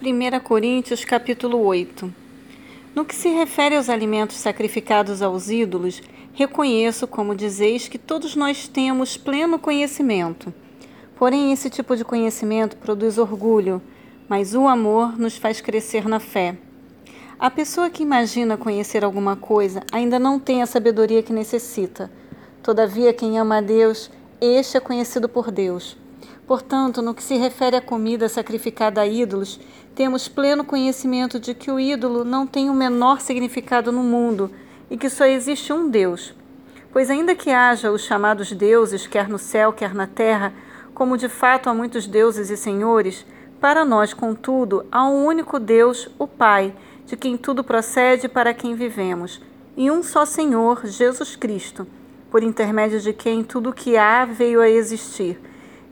1 Coríntios capítulo 8 No que se refere aos alimentos sacrificados aos ídolos, reconheço, como dizeis, que todos nós temos pleno conhecimento. Porém, esse tipo de conhecimento produz orgulho, mas o amor nos faz crescer na fé. A pessoa que imagina conhecer alguma coisa ainda não tem a sabedoria que necessita. Todavia, quem ama a Deus, este é conhecido por Deus. Portanto, no que se refere à comida sacrificada a ídolos, temos pleno conhecimento de que o ídolo não tem o menor significado no mundo e que só existe um Deus. Pois, ainda que haja os chamados deuses, quer no céu, quer na terra, como de fato há muitos deuses e senhores, para nós, contudo, há um único Deus, o Pai, de quem tudo procede e para quem vivemos, e um só Senhor, Jesus Cristo, por intermédio de quem tudo o que há veio a existir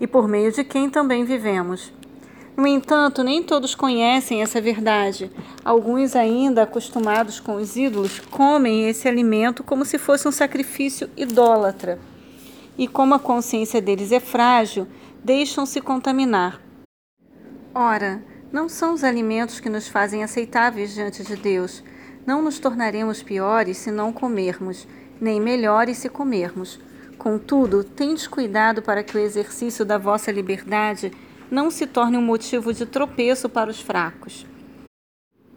e por meio de quem também vivemos. No entanto, nem todos conhecem essa verdade. Alguns, ainda acostumados com os ídolos, comem esse alimento como se fosse um sacrifício idólatra. E como a consciência deles é frágil, deixam-se contaminar. Ora, não são os alimentos que nos fazem aceitáveis diante de Deus. Não nos tornaremos piores se não comermos, nem melhores se comermos. Contudo, tendes cuidado para que o exercício da vossa liberdade não se torne um motivo de tropeço para os fracos.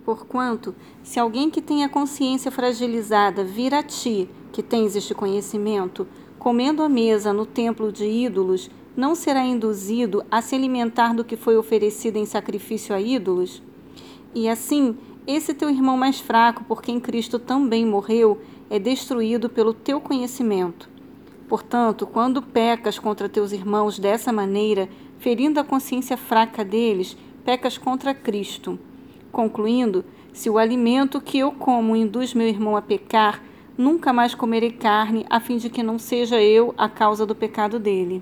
Porquanto, se alguém que tem a consciência fragilizada vir a ti, que tens este conhecimento, comendo à mesa no templo de ídolos, não será induzido a se alimentar do que foi oferecido em sacrifício a ídolos? E assim, esse teu irmão mais fraco, por quem Cristo também morreu, é destruído pelo teu conhecimento. Portanto, quando pecas contra teus irmãos dessa maneira, ferindo a consciência fraca deles, pecas contra Cristo. Concluindo, se o alimento que eu como induz meu irmão a pecar, nunca mais comerei carne, a fim de que não seja eu a causa do pecado dele.